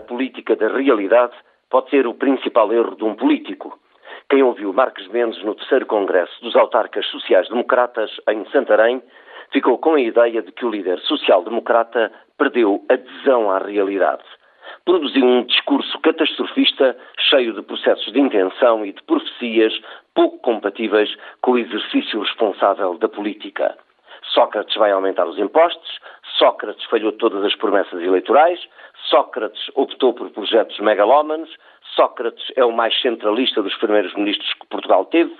política da realidade pode ser o principal erro de um político. Quem ouviu Marcos Mendes no terceiro Congresso dos Autarcas Sociais-Democratas em Santarém ficou com a ideia de que o líder social-democrata perdeu adesão à realidade. Produziu um discurso catastrofista, cheio de processos de intenção e de profecias pouco compatíveis com o exercício responsável da política. Sócrates vai aumentar os impostos, Sócrates falhou todas as promessas eleitorais, Sócrates optou por projetos megalómanos, Sócrates é o mais centralista dos primeiros ministros que Portugal teve,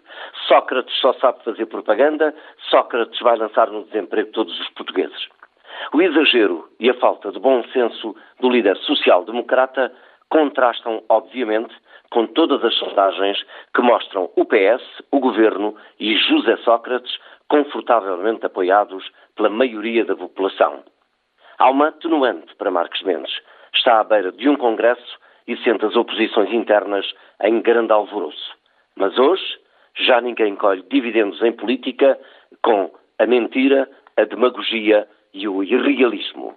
Sócrates só sabe fazer propaganda, Sócrates vai lançar no desemprego todos os portugueses. O exagero e a falta de bom senso do líder social-democrata contrastam, obviamente, com todas as sondagens que mostram o PS, o governo e José Sócrates confortavelmente apoiados pela maioria da população. Há uma atenuante para Marcos Mendes. Está à beira de um congresso e sente as oposições internas em grande alvoroço. Mas hoje já ninguém colhe dividendos em política com a mentira, a demagogia e o irrealismo.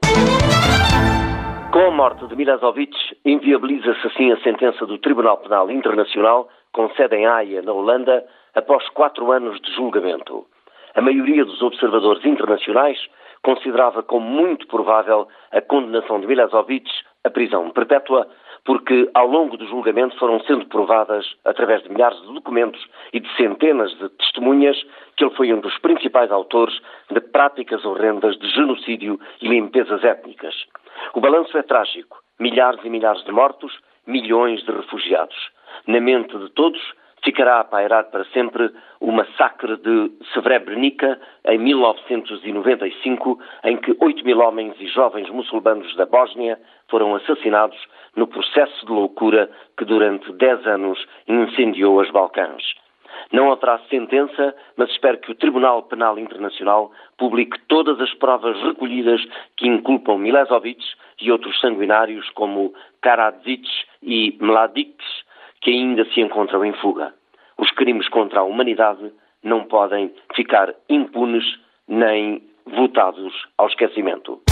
Morte de Milosevic, inviabiliza-se assim a sentença do Tribunal Penal Internacional, com sede em Haia, na Holanda, após quatro anos de julgamento. A maioria dos observadores internacionais considerava como muito provável a condenação de Milosevic à prisão perpétua, porque ao longo do julgamento foram sendo provadas, através de milhares de documentos e de centenas de testemunhas, que ele foi um dos principais autores de práticas horrendas de genocídio e limpezas étnicas. O balanço é trágico. Milhares e milhares de mortos, milhões de refugiados. Na mente de todos, ficará a pairar para sempre o massacre de Srebrenica em 1995, em que 8 mil homens e jovens muçulmanos da Bósnia foram assassinados no processo de loucura que durante 10 anos incendiou os Balcãs. Não haverá sentença, mas espero que o Tribunal Penal Internacional publique todas as provas recolhidas que inculpam Milosevic e outros sanguinários como Karadzic e Mladic, que ainda se encontram em fuga. Os crimes contra a humanidade não podem ficar impunes nem votados ao esquecimento.